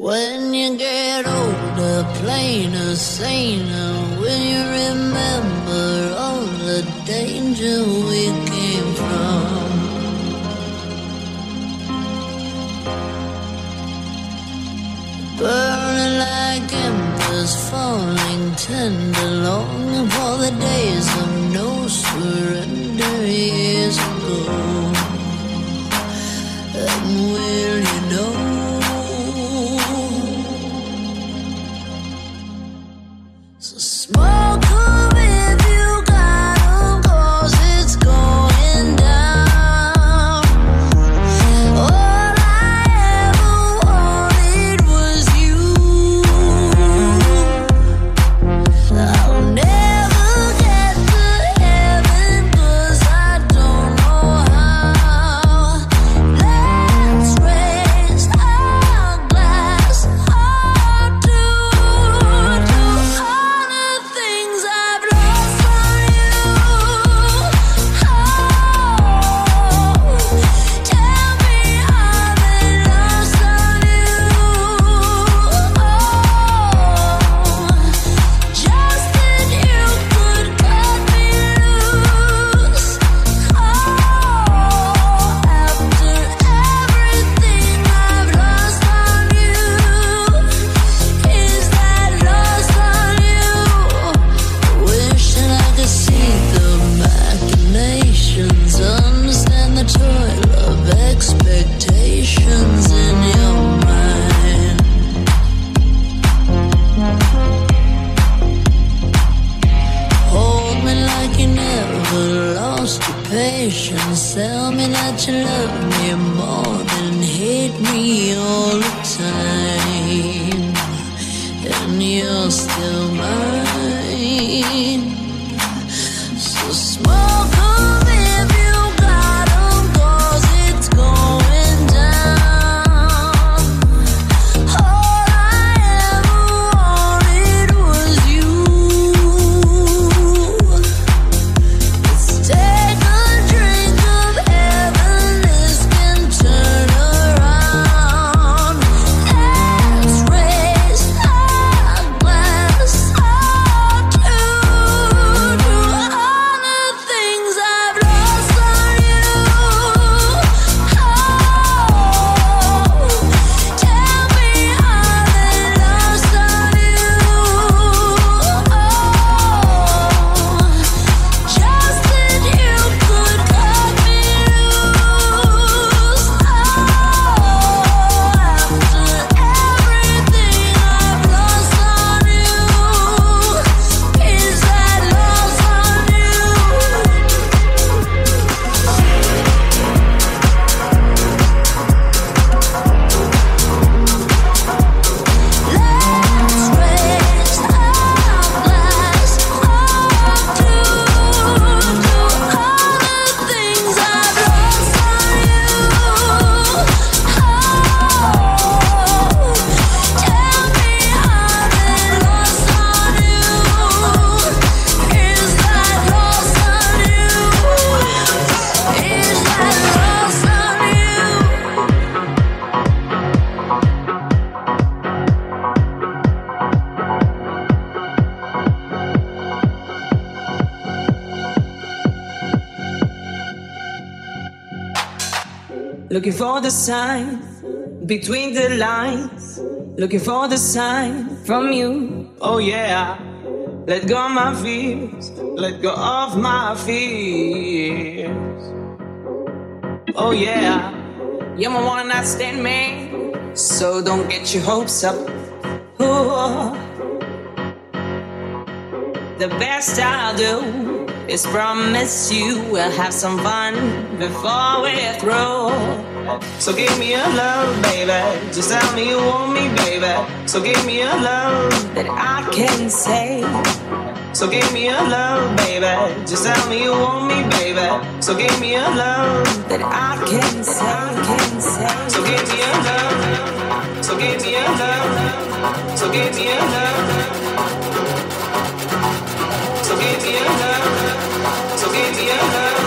When you get older, plainer, saner, will you remember all the danger we came from? Burning like embers, falling tender, longing for the days of Looking for the sign between the lines. Looking for the sign from you. Oh yeah. Let go of my fears. Let go of my fears. Oh yeah. You're my one night stand man. So don't get your hopes up. Ooh. The best I'll do is promise you we'll have some fun before we're through. So give me a love, baby. Just tell me you want me, baby. So give me a love that I can say. So give me a love, baby. Just tell me you want me, baby. So give me a love that I can say. I can say. So give me a love. So give me a love. So give me a love. Give me a love.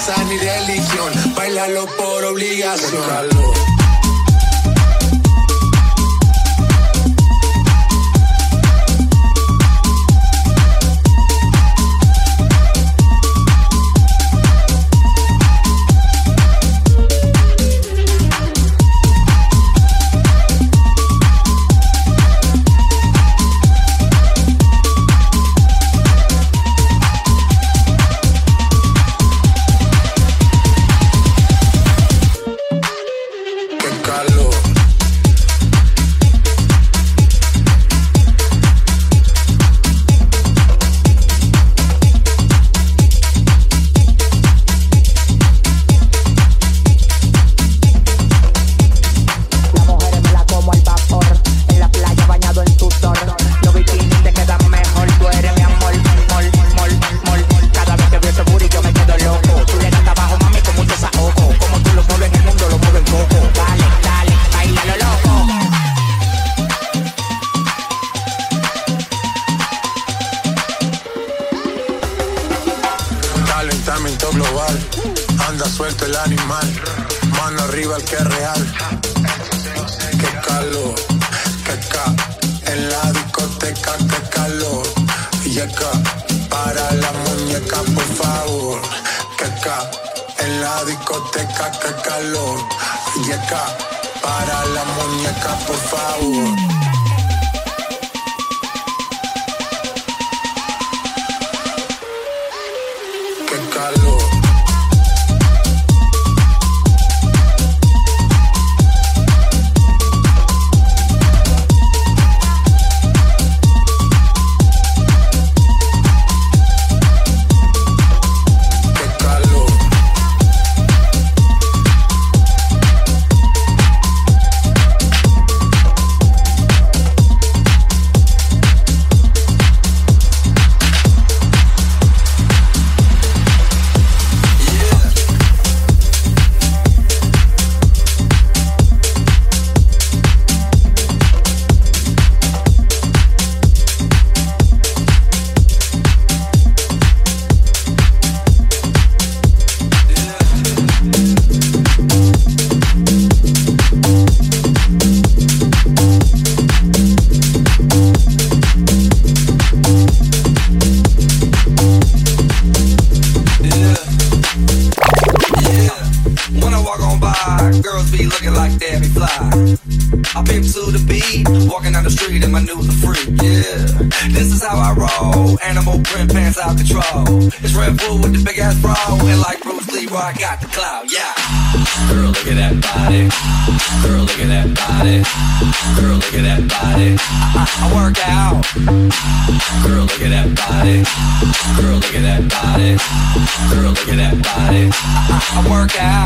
raza ni religión, bailalo por obligación. Para la muñeca, por favor.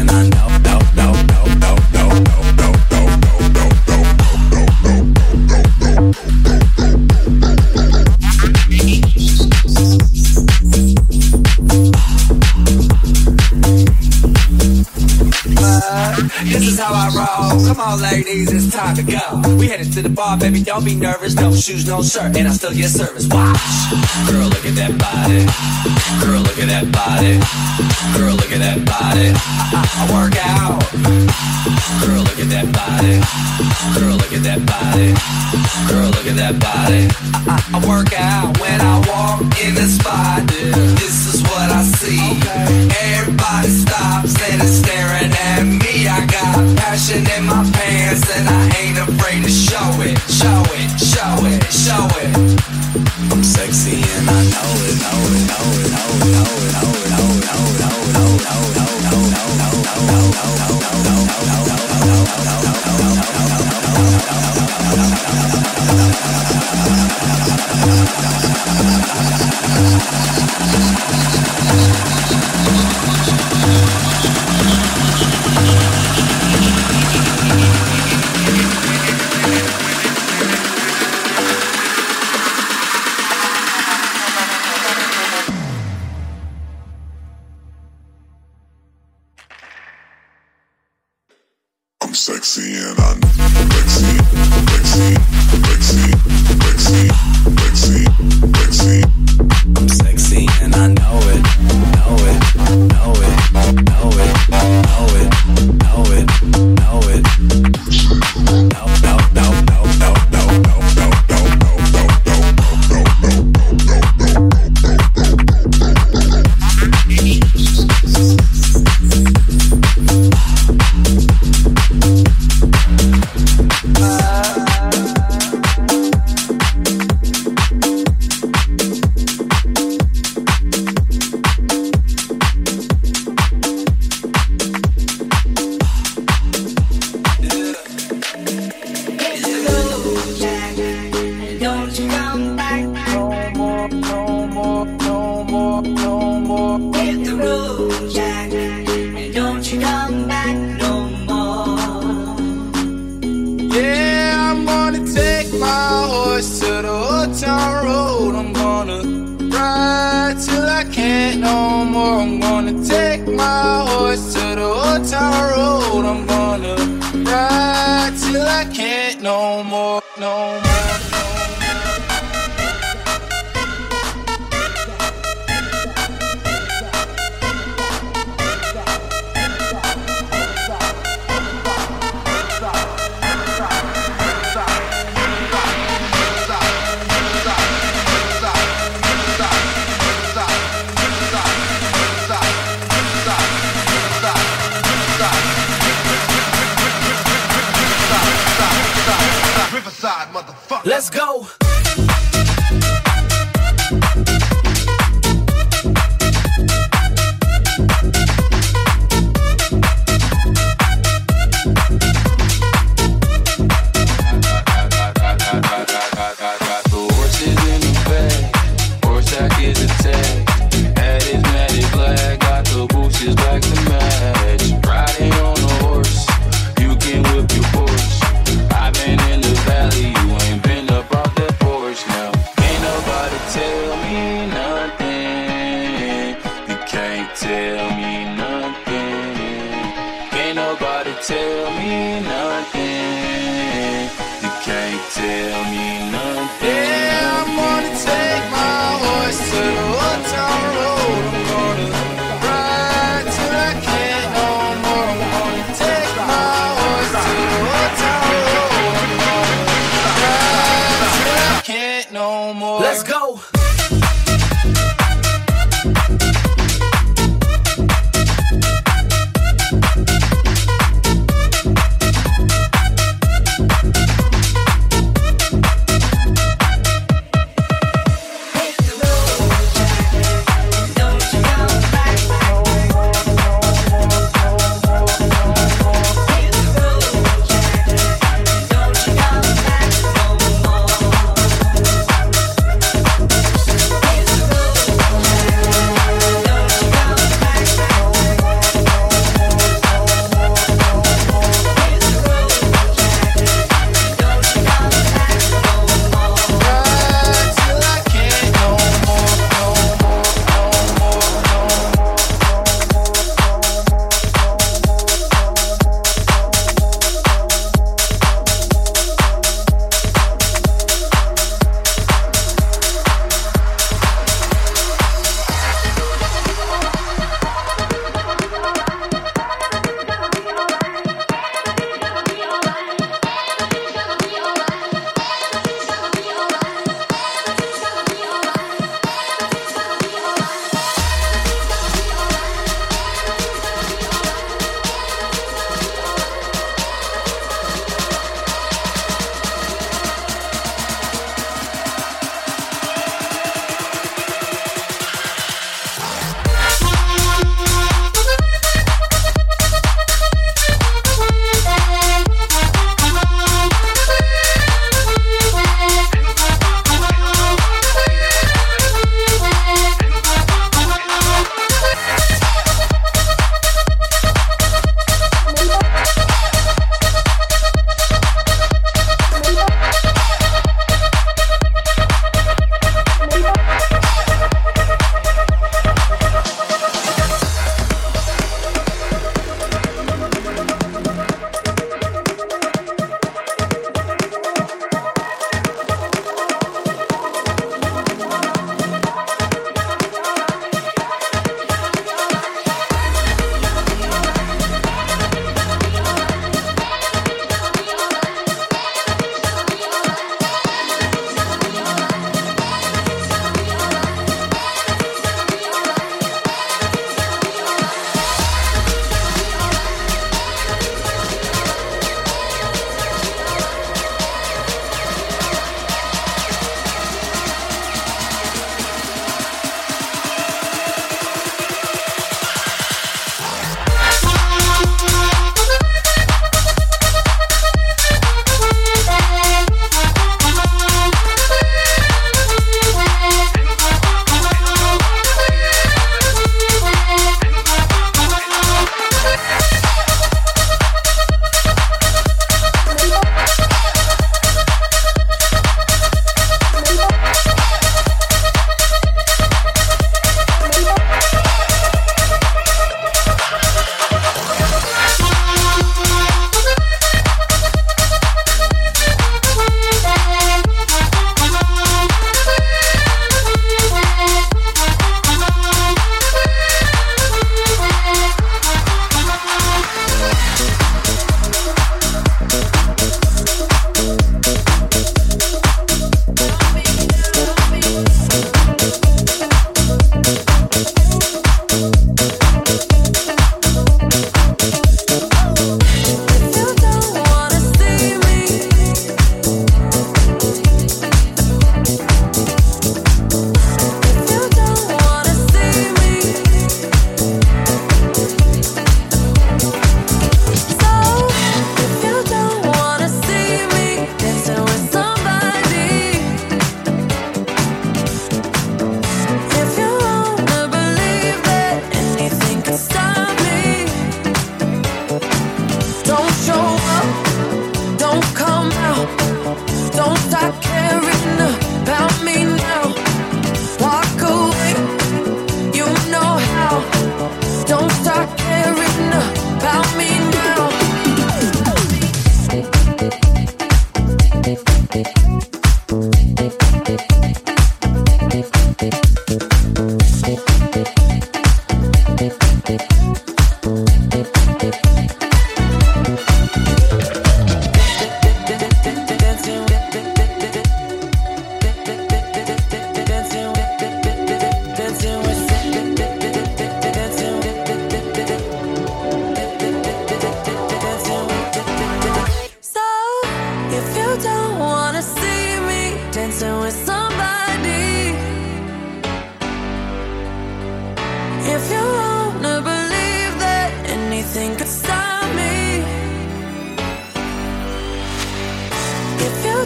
And I know, baby. Don't be nervous. No shoes, no shirt, and I still get service. Watch. Girl, look at that body. Girl, look at that body. Girl, look at that body. I, I, I work out. Girl, look at that body. Girl, look at that body. Girl, look at that body. I, I, I work out when I walk in the spot. This is what I see. Everybody stops and is staring at me. I got passion in my pants and I ain't afraid to show it, show it, show it, show it. I'm sexy and I know it, know it, know it, know it, know it, know it, know it, know it, know it, know it, know it, know it, know it, I'm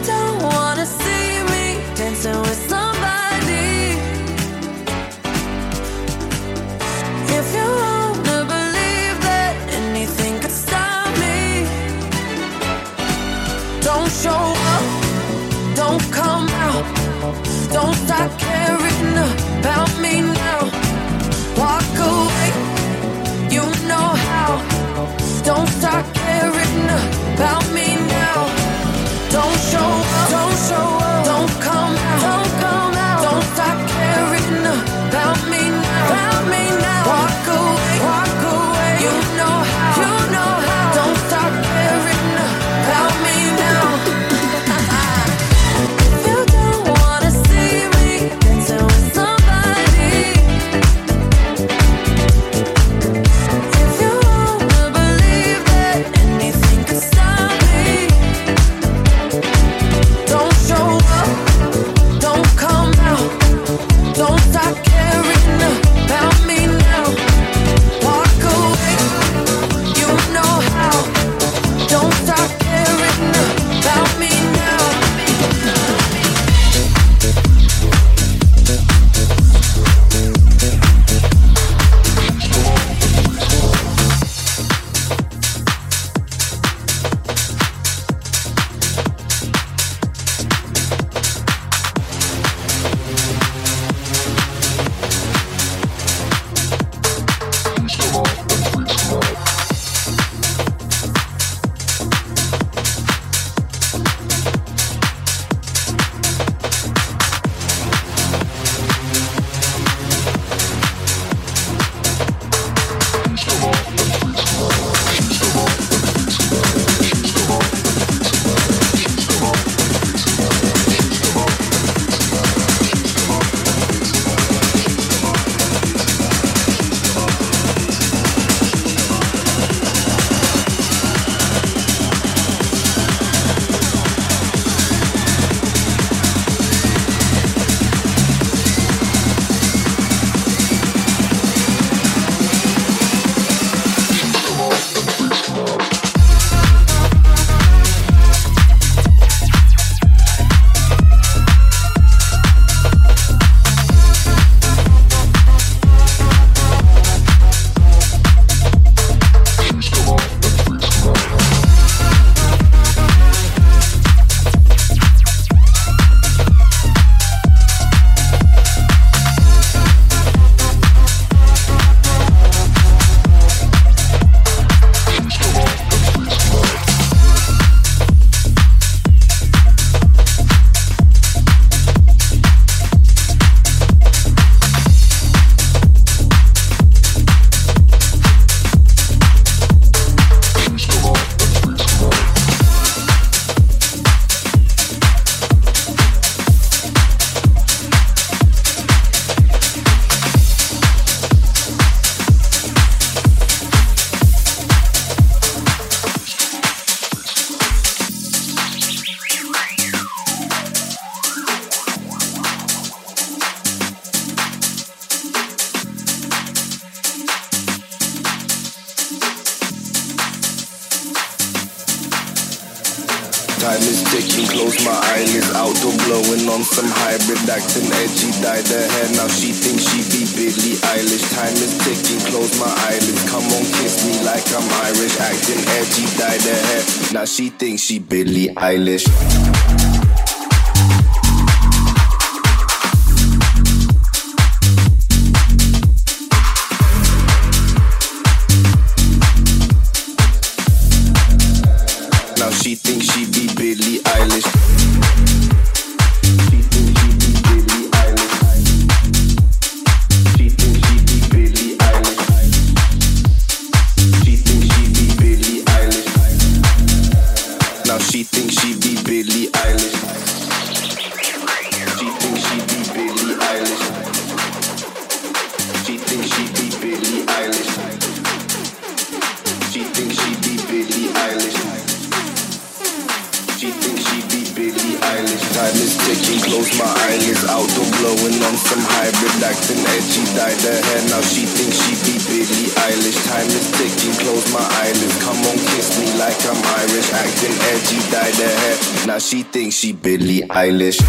don't want She thinks she be And she dyed her hair. Now she thinks she Billie Eilish.